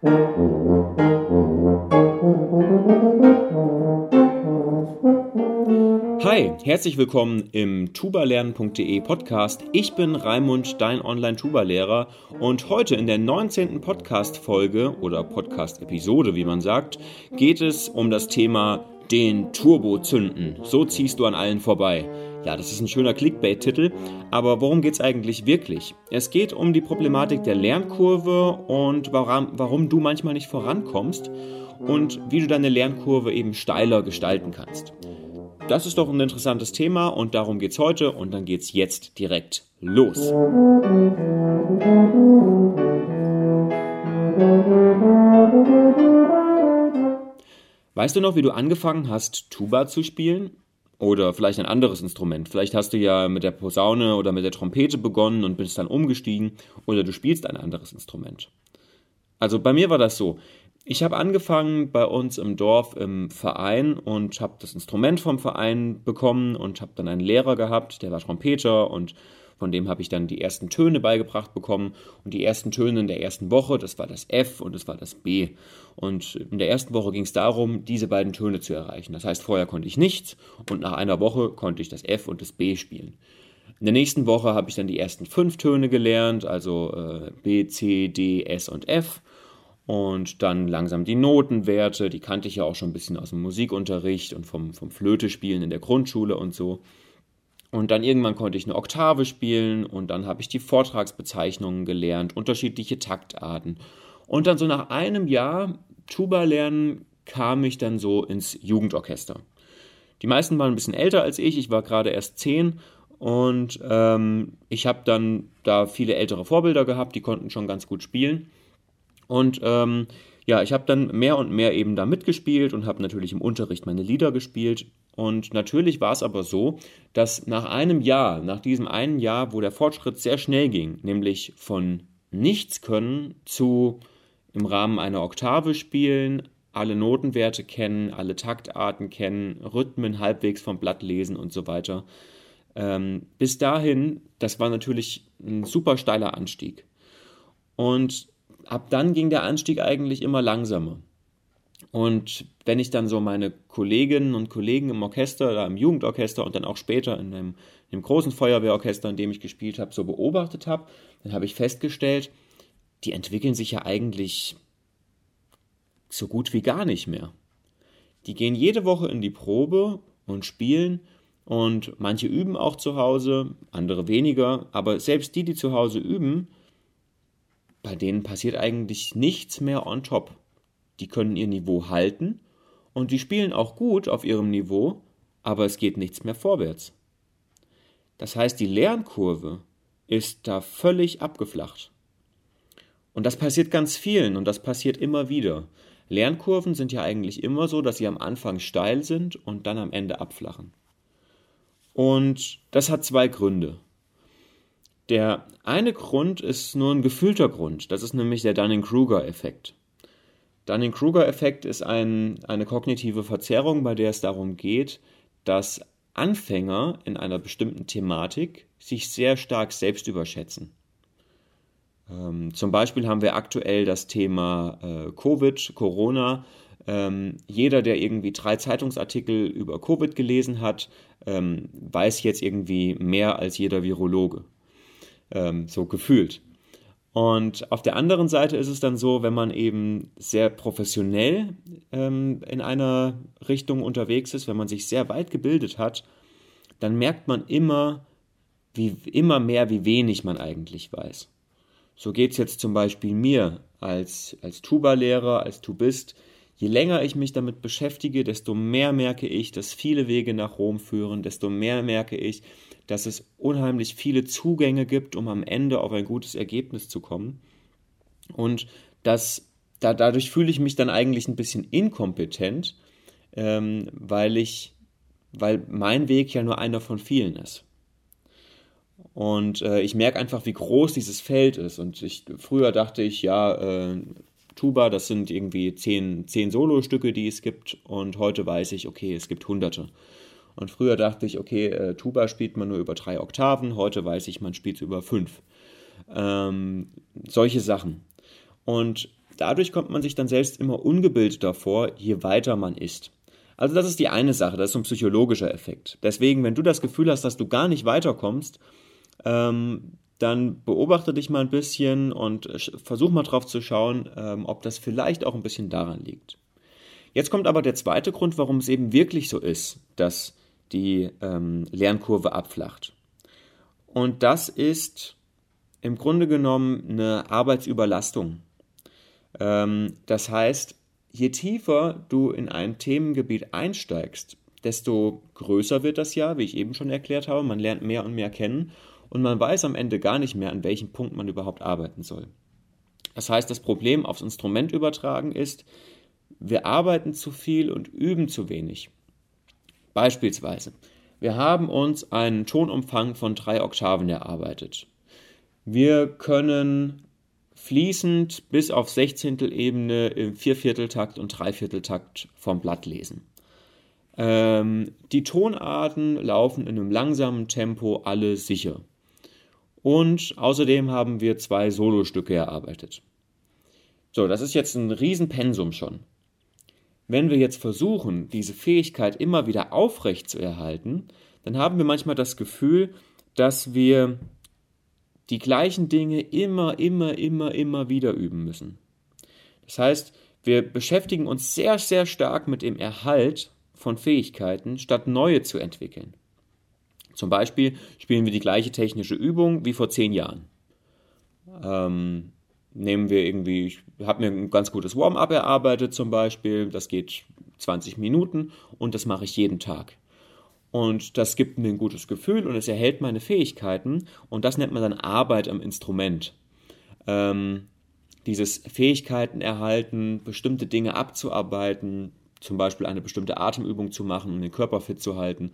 Hi, herzlich willkommen im tubalernen.de Podcast. Ich bin Raimund, dein Online-Tuba-Lehrer und heute in der 19. Podcast-Folge oder Podcast-Episode, wie man sagt, geht es um das Thema den Turbo zünden. So ziehst du an allen vorbei. Ja, das ist ein schöner Clickbait-Titel, aber worum geht es eigentlich wirklich? Es geht um die Problematik der Lernkurve und warum, warum du manchmal nicht vorankommst und wie du deine Lernkurve eben steiler gestalten kannst. Das ist doch ein interessantes Thema und darum geht es heute und dann geht es jetzt direkt los. Weißt du noch, wie du angefangen hast, Tuba zu spielen? Oder vielleicht ein anderes Instrument. Vielleicht hast du ja mit der Posaune oder mit der Trompete begonnen und bist dann umgestiegen. Oder du spielst ein anderes Instrument. Also bei mir war das so. Ich habe angefangen bei uns im Dorf im Verein und habe das Instrument vom Verein bekommen und habe dann einen Lehrer gehabt, der war Trompeter und von dem habe ich dann die ersten Töne beigebracht bekommen. Und die ersten Töne in der ersten Woche, das war das F und das war das B. Und in der ersten Woche ging es darum, diese beiden Töne zu erreichen. Das heißt, vorher konnte ich nichts und nach einer Woche konnte ich das F und das B spielen. In der nächsten Woche habe ich dann die ersten fünf Töne gelernt, also äh, B, C, D, S und F. Und dann langsam die Notenwerte, die kannte ich ja auch schon ein bisschen aus dem Musikunterricht und vom, vom Flötespielen in der Grundschule und so. Und dann irgendwann konnte ich eine Oktave spielen und dann habe ich die Vortragsbezeichnungen gelernt, unterschiedliche Taktarten. Und dann so nach einem Jahr Tuba lernen kam ich dann so ins Jugendorchester. Die meisten waren ein bisschen älter als ich, ich war gerade erst zehn und ähm, ich habe dann da viele ältere Vorbilder gehabt, die konnten schon ganz gut spielen. Und ähm, ja, ich habe dann mehr und mehr eben da mitgespielt und habe natürlich im Unterricht meine Lieder gespielt. Und natürlich war es aber so, dass nach einem Jahr, nach diesem einen Jahr, wo der Fortschritt sehr schnell ging, nämlich von nichts können zu im Rahmen einer Oktave spielen, alle Notenwerte kennen, alle Taktarten kennen, Rhythmen halbwegs vom Blatt lesen und so weiter. Ähm, bis dahin, das war natürlich ein super steiler Anstieg. Und ab dann ging der Anstieg eigentlich immer langsamer. Und wenn ich dann so meine Kolleginnen und Kollegen im Orchester oder im Jugendorchester und dann auch später in dem, in dem großen Feuerwehrorchester, in dem ich gespielt habe, so beobachtet habe, dann habe ich festgestellt, die entwickeln sich ja eigentlich so gut wie gar nicht mehr. Die gehen jede Woche in die Probe und spielen und manche üben auch zu Hause, andere weniger, aber selbst die, die zu Hause üben, bei denen passiert eigentlich nichts mehr on top. Die können ihr Niveau halten und die spielen auch gut auf ihrem Niveau, aber es geht nichts mehr vorwärts. Das heißt, die Lernkurve ist da völlig abgeflacht. Und das passiert ganz vielen und das passiert immer wieder. Lernkurven sind ja eigentlich immer so, dass sie am Anfang steil sind und dann am Ende abflachen. Und das hat zwei Gründe. Der eine Grund ist nur ein gefühlter Grund, das ist nämlich der Dunning-Kruger-Effekt. Dunning-Kruger-Effekt ist ein, eine kognitive Verzerrung, bei der es darum geht, dass Anfänger in einer bestimmten Thematik sich sehr stark selbst überschätzen. Ähm, zum Beispiel haben wir aktuell das Thema äh, Covid, Corona. Ähm, jeder, der irgendwie drei Zeitungsartikel über Covid gelesen hat, ähm, weiß jetzt irgendwie mehr als jeder Virologe ähm, so gefühlt. Und auf der anderen Seite ist es dann so, wenn man eben sehr professionell ähm, in einer Richtung unterwegs ist, wenn man sich sehr weit gebildet hat, dann merkt man immer, wie, immer mehr, wie wenig man eigentlich weiß. So geht es jetzt zum Beispiel mir als, als Tuba-Lehrer, als Tubist. Je länger ich mich damit beschäftige, desto mehr merke ich, dass viele Wege nach Rom führen, desto mehr merke ich, dass es unheimlich viele Zugänge gibt, um am Ende auf ein gutes Ergebnis zu kommen. Und das, da, dadurch fühle ich mich dann eigentlich ein bisschen inkompetent, ähm, weil ich, weil mein Weg ja nur einer von vielen ist. Und äh, ich merke einfach, wie groß dieses Feld ist. Und ich, früher dachte ich, ja, äh, Tuba, das sind irgendwie zehn, zehn Solostücke, die es gibt. Und heute weiß ich, okay, es gibt hunderte. Und früher dachte ich, okay, äh, Tuba spielt man nur über drei Oktaven, heute weiß ich, man spielt es über fünf. Ähm, solche Sachen. Und dadurch kommt man sich dann selbst immer ungebildeter vor, je weiter man ist. Also das ist die eine Sache, das ist so ein psychologischer Effekt. Deswegen, wenn du das Gefühl hast, dass du gar nicht weiterkommst, ähm, dann beobachte dich mal ein bisschen und versuch mal drauf zu schauen, ähm, ob das vielleicht auch ein bisschen daran liegt. Jetzt kommt aber der zweite Grund, warum es eben wirklich so ist, dass die ähm, Lernkurve abflacht. Und das ist im Grunde genommen eine Arbeitsüberlastung. Ähm, das heißt, je tiefer du in ein Themengebiet einsteigst, desto größer wird das ja, wie ich eben schon erklärt habe. Man lernt mehr und mehr kennen und man weiß am Ende gar nicht mehr, an welchem Punkt man überhaupt arbeiten soll. Das heißt, das Problem aufs Instrument übertragen ist, wir arbeiten zu viel und üben zu wenig. Beispielsweise, wir haben uns einen Tonumfang von drei Oktaven erarbeitet. Wir können fließend bis auf Sechzehntelebene im Viervierteltakt und Dreivierteltakt vom Blatt lesen. Ähm, die Tonarten laufen in einem langsamen Tempo alle sicher. Und außerdem haben wir zwei Solostücke erarbeitet. So, das ist jetzt ein Riesenpensum schon. Wenn wir jetzt versuchen, diese Fähigkeit immer wieder aufrecht zu erhalten, dann haben wir manchmal das Gefühl, dass wir die gleichen Dinge immer, immer, immer, immer wieder üben müssen. Das heißt, wir beschäftigen uns sehr, sehr stark mit dem Erhalt von Fähigkeiten, statt neue zu entwickeln. Zum Beispiel spielen wir die gleiche technische Übung wie vor zehn Jahren. Ähm, nehmen wir irgendwie, ich habe mir ein ganz gutes Warm-up erarbeitet zum Beispiel, das geht 20 Minuten und das mache ich jeden Tag. Und das gibt mir ein gutes Gefühl und es erhält meine Fähigkeiten und das nennt man dann Arbeit am Instrument. Ähm, dieses Fähigkeiten erhalten, bestimmte Dinge abzuarbeiten, zum Beispiel eine bestimmte Atemübung zu machen, um den Körper fit zu halten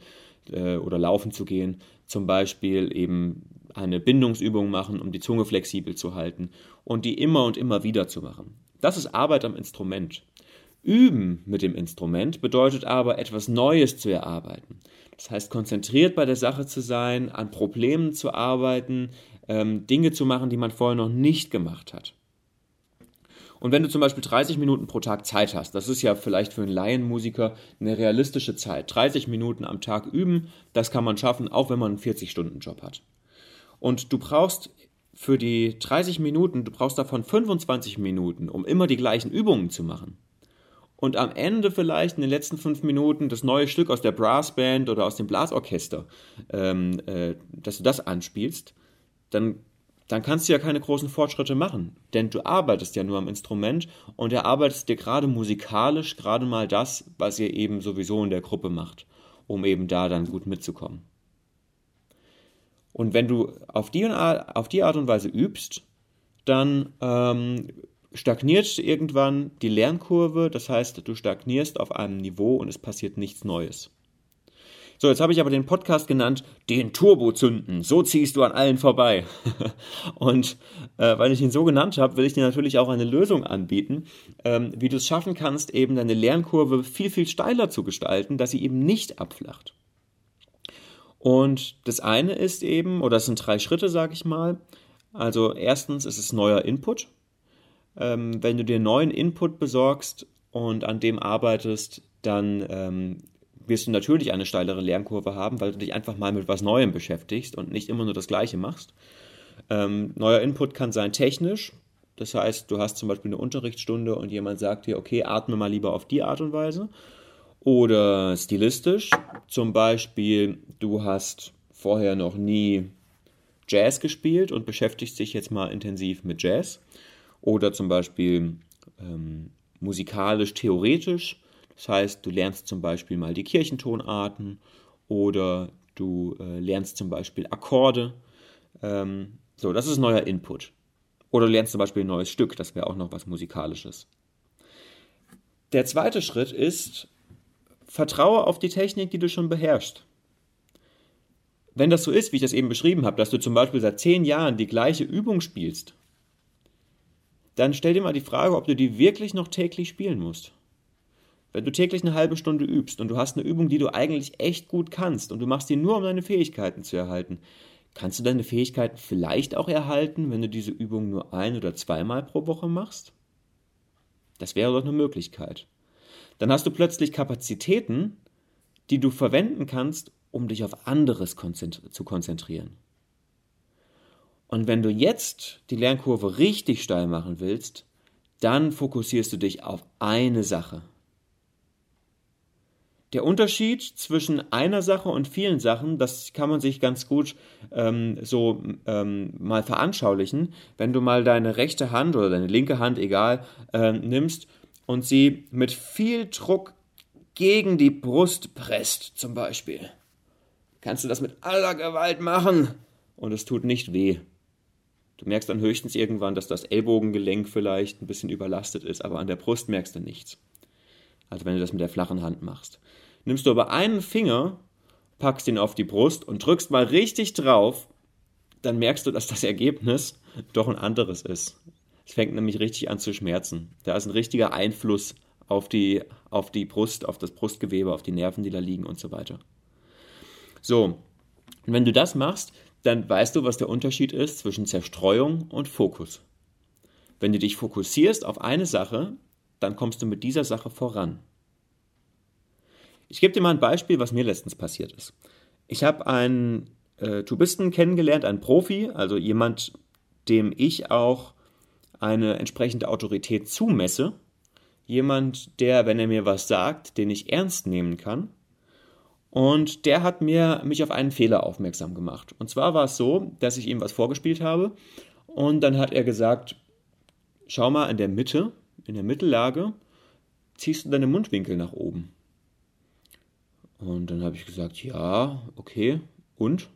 äh, oder laufen zu gehen, zum Beispiel eben eine Bindungsübung machen, um die Zunge flexibel zu halten und die immer und immer wieder zu machen. Das ist Arbeit am Instrument. Üben mit dem Instrument bedeutet aber, etwas Neues zu erarbeiten. Das heißt, konzentriert bei der Sache zu sein, an Problemen zu arbeiten, ähm, Dinge zu machen, die man vorher noch nicht gemacht hat. Und wenn du zum Beispiel 30 Minuten pro Tag Zeit hast, das ist ja vielleicht für einen Laienmusiker eine realistische Zeit. 30 Minuten am Tag üben, das kann man schaffen, auch wenn man einen 40-Stunden-Job hat. Und du brauchst für die 30 Minuten, du brauchst davon 25 Minuten, um immer die gleichen Übungen zu machen. Und am Ende vielleicht in den letzten fünf Minuten das neue Stück aus der Brassband oder aus dem Blasorchester, ähm, äh, dass du das anspielst, dann dann kannst du ja keine großen Fortschritte machen, denn du arbeitest ja nur am Instrument und erarbeitest dir gerade musikalisch gerade mal das, was ihr eben sowieso in der Gruppe macht, um eben da dann gut mitzukommen. Und wenn du auf die, auf die Art und Weise übst, dann ähm, stagniert irgendwann die Lernkurve, das heißt, du stagnierst auf einem Niveau und es passiert nichts Neues. So, jetzt habe ich aber den Podcast genannt, den Turbo zünden. So ziehst du an allen vorbei. und äh, weil ich ihn so genannt habe, will ich dir natürlich auch eine Lösung anbieten, ähm, wie du es schaffen kannst, eben deine Lernkurve viel, viel steiler zu gestalten, dass sie eben nicht abflacht. Und das eine ist eben, oder das sind drei Schritte, sage ich mal. Also erstens ist es neuer Input. Ähm, wenn du dir neuen Input besorgst und an dem arbeitest, dann ähm, wirst du natürlich eine steilere Lernkurve haben, weil du dich einfach mal mit was Neuem beschäftigst und nicht immer nur das Gleiche machst. Ähm, neuer Input kann sein technisch. Das heißt, du hast zum Beispiel eine Unterrichtsstunde und jemand sagt dir, okay, atme mal lieber auf die Art und Weise. Oder stilistisch. Zum Beispiel, du hast vorher noch nie Jazz gespielt und beschäftigst dich jetzt mal intensiv mit Jazz. Oder zum Beispiel ähm, musikalisch-theoretisch das heißt, du lernst zum Beispiel mal die Kirchentonarten oder du äh, lernst zum Beispiel Akkorde. Ähm, so, das ist neuer Input. Oder du lernst zum Beispiel ein neues Stück, das wäre auch noch was Musikalisches. Der zweite Schritt ist, vertraue auf die Technik, die du schon beherrschst. Wenn das so ist, wie ich das eben beschrieben habe, dass du zum Beispiel seit zehn Jahren die gleiche Übung spielst, dann stell dir mal die Frage, ob du die wirklich noch täglich spielen musst. Wenn du täglich eine halbe Stunde übst und du hast eine Übung, die du eigentlich echt gut kannst und du machst die nur, um deine Fähigkeiten zu erhalten, kannst du deine Fähigkeiten vielleicht auch erhalten, wenn du diese Übung nur ein oder zweimal pro Woche machst? Das wäre doch eine Möglichkeit. Dann hast du plötzlich Kapazitäten, die du verwenden kannst, um dich auf anderes zu konzentrieren. Und wenn du jetzt die Lernkurve richtig steil machen willst, dann fokussierst du dich auf eine Sache. Der Unterschied zwischen einer Sache und vielen Sachen, das kann man sich ganz gut ähm, so ähm, mal veranschaulichen, wenn du mal deine rechte Hand oder deine linke Hand, egal, äh, nimmst und sie mit viel Druck gegen die Brust presst, zum Beispiel. Kannst du das mit aller Gewalt machen und es tut nicht weh. Du merkst dann höchstens irgendwann, dass das Ellbogengelenk vielleicht ein bisschen überlastet ist, aber an der Brust merkst du nichts. Also wenn du das mit der flachen Hand machst. Nimmst du aber einen Finger, packst ihn auf die Brust und drückst mal richtig drauf, dann merkst du, dass das Ergebnis doch ein anderes ist. Es fängt nämlich richtig an zu schmerzen. Da ist ein richtiger Einfluss auf die, auf die Brust, auf das Brustgewebe, auf die Nerven, die da liegen und so weiter. So, und wenn du das machst, dann weißt du, was der Unterschied ist zwischen Zerstreuung und Fokus. Wenn du dich fokussierst auf eine Sache, dann kommst du mit dieser Sache voran. Ich gebe dir mal ein Beispiel, was mir letztens passiert ist. Ich habe einen äh, Tubisten kennengelernt, einen Profi, also jemand, dem ich auch eine entsprechende Autorität zumesse. Jemand, der, wenn er mir was sagt, den ich ernst nehmen kann und der hat mir mich auf einen Fehler aufmerksam gemacht. Und zwar war es so, dass ich ihm was vorgespielt habe und dann hat er gesagt, schau mal in der Mitte, in der Mittellage, ziehst du deine Mundwinkel nach oben. Und dann habe ich gesagt, ja, okay, und?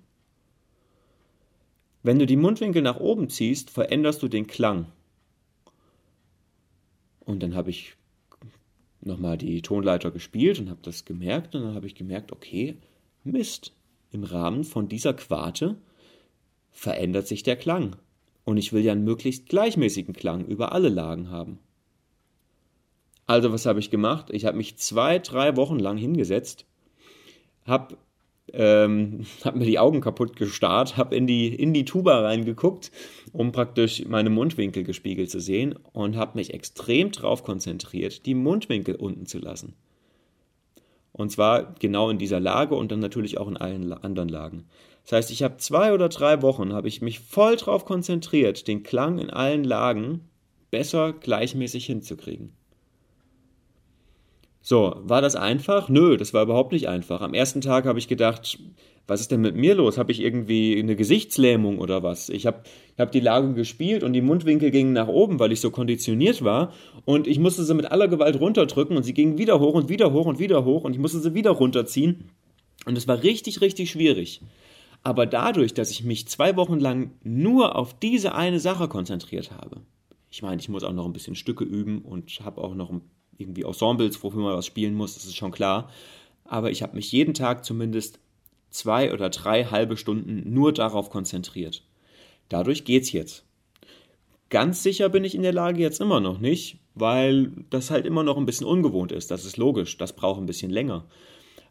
Wenn du die Mundwinkel nach oben ziehst, veränderst du den Klang. Und dann habe ich nochmal die Tonleiter gespielt und habe das gemerkt und dann habe ich gemerkt, okay, Mist, im Rahmen von dieser Quarte verändert sich der Klang. Und ich will ja einen möglichst gleichmäßigen Klang über alle Lagen haben. Also was habe ich gemacht? Ich habe mich zwei, drei Wochen lang hingesetzt, habe ähm, habe mir die Augen kaputt gestarrt, habe in die, in die Tuba reingeguckt, um praktisch meine Mundwinkel gespiegelt zu sehen und habe mich extrem darauf konzentriert, die Mundwinkel unten zu lassen. Und zwar genau in dieser Lage und dann natürlich auch in allen anderen Lagen. Das heißt, ich habe zwei oder drei Wochen, habe ich mich voll darauf konzentriert, den Klang in allen Lagen besser gleichmäßig hinzukriegen. So, war das einfach? Nö, das war überhaupt nicht einfach. Am ersten Tag habe ich gedacht, was ist denn mit mir los? Habe ich irgendwie eine Gesichtslähmung oder was? Ich habe hab die Lage gespielt und die Mundwinkel gingen nach oben, weil ich so konditioniert war. Und ich musste sie mit aller Gewalt runterdrücken und sie gingen wieder hoch und wieder hoch und wieder hoch und ich musste sie wieder runterziehen. Und es war richtig, richtig schwierig. Aber dadurch, dass ich mich zwei Wochen lang nur auf diese eine Sache konzentriert habe, ich meine, ich muss auch noch ein bisschen Stücke üben und habe auch noch ein irgendwie Ensembles, wofür man was spielen muss, das ist schon klar. Aber ich habe mich jeden Tag zumindest zwei oder drei halbe Stunden nur darauf konzentriert. Dadurch geht's jetzt. Ganz sicher bin ich in der Lage jetzt immer noch nicht, weil das halt immer noch ein bisschen ungewohnt ist. Das ist logisch, das braucht ein bisschen länger.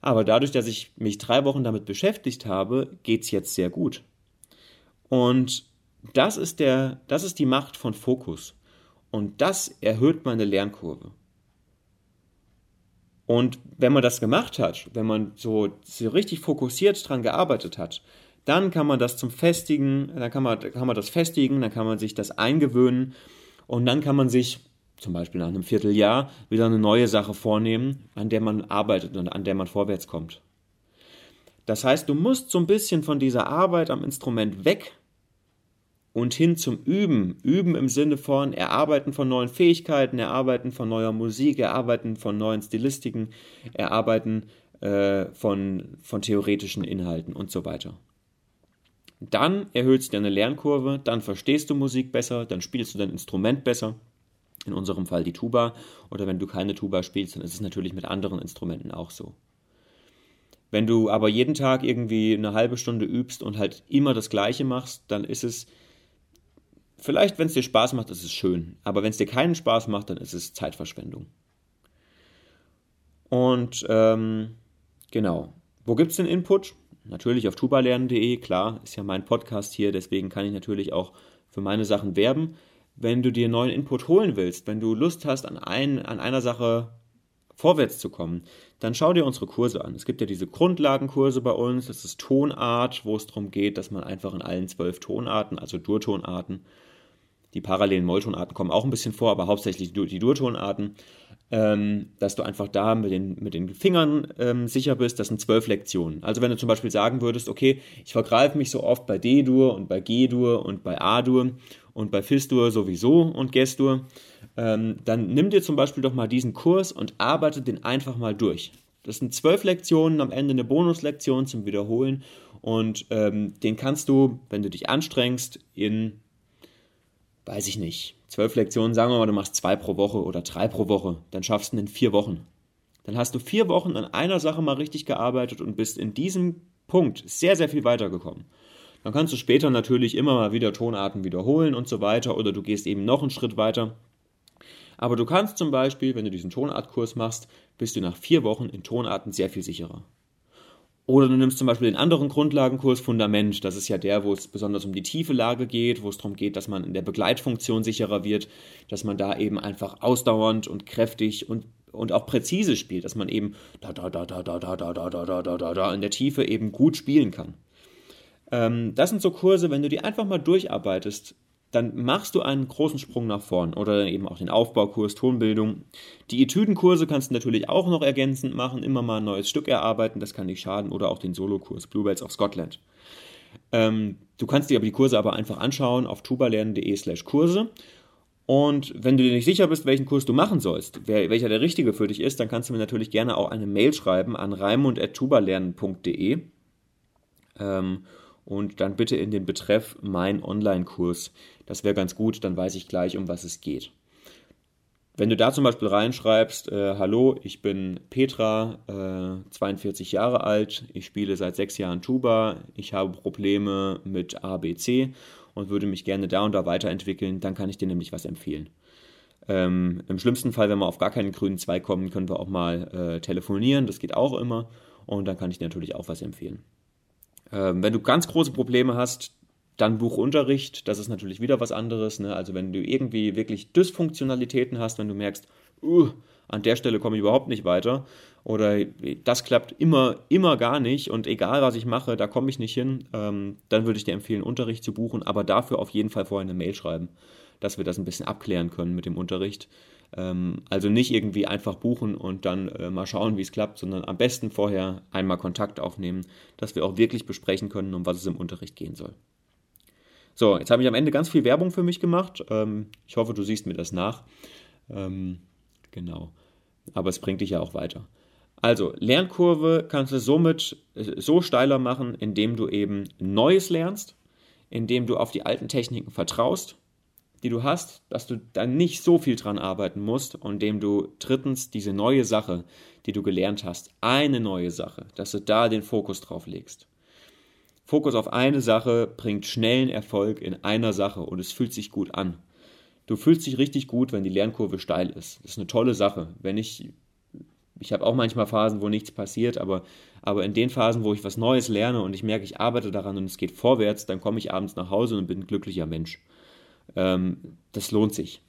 Aber dadurch, dass ich mich drei Wochen damit beschäftigt habe, geht's jetzt sehr gut. Und das ist der, das ist die Macht von Fokus. Und das erhöht meine Lernkurve. Und wenn man das gemacht hat, wenn man so, so richtig fokussiert dran gearbeitet hat, dann kann man das zum Festigen, dann kann man, kann man das festigen, dann kann man sich das eingewöhnen und dann kann man sich zum Beispiel nach einem Vierteljahr wieder eine neue Sache vornehmen, an der man arbeitet und an der man vorwärts kommt. Das heißt, du musst so ein bisschen von dieser Arbeit am Instrument weg und hin zum Üben. Üben im Sinne von Erarbeiten von neuen Fähigkeiten, Erarbeiten von neuer Musik, Erarbeiten von neuen Stilistiken, Erarbeiten äh, von, von theoretischen Inhalten und so weiter. Dann erhöhst du deine Lernkurve, dann verstehst du Musik besser, dann spielst du dein Instrument besser. In unserem Fall die Tuba. Oder wenn du keine Tuba spielst, dann ist es natürlich mit anderen Instrumenten auch so. Wenn du aber jeden Tag irgendwie eine halbe Stunde übst und halt immer das Gleiche machst, dann ist es Vielleicht, wenn es dir Spaß macht, ist es schön. Aber wenn es dir keinen Spaß macht, dann ist es Zeitverschwendung. Und ähm, genau. Wo gibt es den Input? Natürlich auf tubalernen.de, klar, ist ja mein Podcast hier, deswegen kann ich natürlich auch für meine Sachen werben. wenn du dir neuen Input holen willst, wenn du Lust hast, an, ein, an einer Sache vorwärts zu kommen, dann schau dir unsere Kurse an. Es gibt ja diese Grundlagenkurse bei uns, das ist Tonart, wo es darum geht, dass man einfach in allen zwölf Tonarten, also Durtonarten, die parallelen Molltonarten kommen auch ein bisschen vor, aber hauptsächlich die Durtonarten, ähm, dass du einfach da mit den, mit den Fingern ähm, sicher bist, das sind zwölf Lektionen. Also wenn du zum Beispiel sagen würdest, okay, ich vergreife mich so oft bei D-Dur und bei G-Dur und bei A-Dur und bei Fis-Dur sowieso und Ges-Dur, ähm, dann nimm dir zum Beispiel doch mal diesen Kurs und arbeite den einfach mal durch. Das sind zwölf Lektionen, am Ende eine Bonuslektion zum Wiederholen und ähm, den kannst du, wenn du dich anstrengst, in, weiß ich nicht, zwölf Lektionen, sagen wir mal, du machst zwei pro Woche oder drei pro Woche, dann schaffst du in vier Wochen. Dann hast du vier Wochen an einer Sache mal richtig gearbeitet und bist in diesem Punkt sehr, sehr viel weitergekommen. Dann kannst du später natürlich immer mal wieder Tonarten wiederholen und so weiter oder du gehst eben noch einen Schritt weiter. Aber du kannst zum Beispiel, wenn du diesen Tonartkurs machst, bist du nach vier Wochen in Tonarten sehr viel sicherer. Oder du nimmst zum Beispiel den anderen Grundlagenkurs Fundament. Das ist ja der, wo es besonders um die tiefe Lage geht, wo es darum geht, dass man in der Begleitfunktion sicherer wird, dass man da eben einfach ausdauernd und kräftig und, und auch präzise spielt, dass man eben da, da, da, da, da, da, da, da, da, da, da, da, da in der Tiefe eben gut spielen kann. Ähm, das sind so Kurse, wenn du die einfach mal durcharbeitest, dann machst du einen großen Sprung nach vorn oder eben auch den Aufbaukurs, Tonbildung. Die Etüdenkurse kannst du natürlich auch noch ergänzend machen, immer mal ein neues Stück erarbeiten, das kann nicht schaden, oder auch den Solokurs Bluebells of Scotland. Ähm, du kannst dir aber die Kurse aber einfach anschauen auf tubalernen.de slash Kurse. Und wenn du dir nicht sicher bist, welchen Kurs du machen sollst, wer, welcher der richtige für dich ist, dann kannst du mir natürlich gerne auch eine Mail schreiben an raimund.tubalernen.de. Ähm, und dann bitte in den Betreff mein Online-Kurs. Das wäre ganz gut, dann weiß ich gleich, um was es geht. Wenn du da zum Beispiel reinschreibst, äh, hallo, ich bin Petra, äh, 42 Jahre alt, ich spiele seit sechs Jahren Tuba, ich habe Probleme mit ABC und würde mich gerne da und da weiterentwickeln, dann kann ich dir nämlich was empfehlen. Ähm, Im schlimmsten Fall, wenn wir auf gar keinen grünen Zweig kommen, können wir auch mal äh, telefonieren, das geht auch immer und dann kann ich dir natürlich auch was empfehlen. Ähm, wenn du ganz große Probleme hast, dann Buchunterricht, das ist natürlich wieder was anderes. Ne? Also wenn du irgendwie wirklich Dysfunktionalitäten hast, wenn du merkst, uh, an der Stelle komme ich überhaupt nicht weiter oder das klappt immer, immer gar nicht und egal was ich mache, da komme ich nicht hin, ähm, dann würde ich dir empfehlen, Unterricht zu buchen, aber dafür auf jeden Fall vorher eine Mail schreiben, dass wir das ein bisschen abklären können mit dem Unterricht. Ähm, also nicht irgendwie einfach buchen und dann äh, mal schauen, wie es klappt, sondern am besten vorher einmal Kontakt aufnehmen, dass wir auch wirklich besprechen können, um was es im Unterricht gehen soll. So, jetzt habe ich am Ende ganz viel Werbung für mich gemacht. Ähm, ich hoffe, du siehst mir das nach. Ähm, genau. Aber es bringt dich ja auch weiter. Also, Lernkurve kannst du somit äh, so steiler machen, indem du eben Neues lernst, indem du auf die alten Techniken vertraust die du hast, dass du dann nicht so viel dran arbeiten musst und indem du drittens diese neue Sache, die du gelernt hast, eine neue Sache, dass du da den Fokus drauf legst. Fokus auf eine Sache bringt schnellen Erfolg in einer Sache und es fühlt sich gut an. Du fühlst dich richtig gut, wenn die Lernkurve steil ist. Das ist eine tolle Sache. Wenn ich ich habe auch manchmal Phasen, wo nichts passiert, aber, aber in den Phasen, wo ich was Neues lerne und ich merke, ich arbeite daran und es geht vorwärts, dann komme ich abends nach Hause und bin ein glücklicher Mensch. Ähm, das lohnt sich.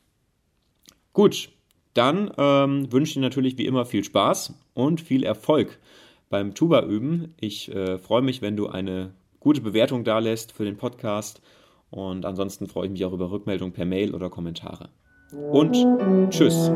Gut, dann ähm, wünsche ich dir natürlich wie immer viel Spaß und viel Erfolg beim Tuba üben. Ich äh, freue mich, wenn du eine gute Bewertung da lässt für den Podcast und ansonsten freue ich mich auch über Rückmeldung per Mail oder Kommentare. Und tschüss.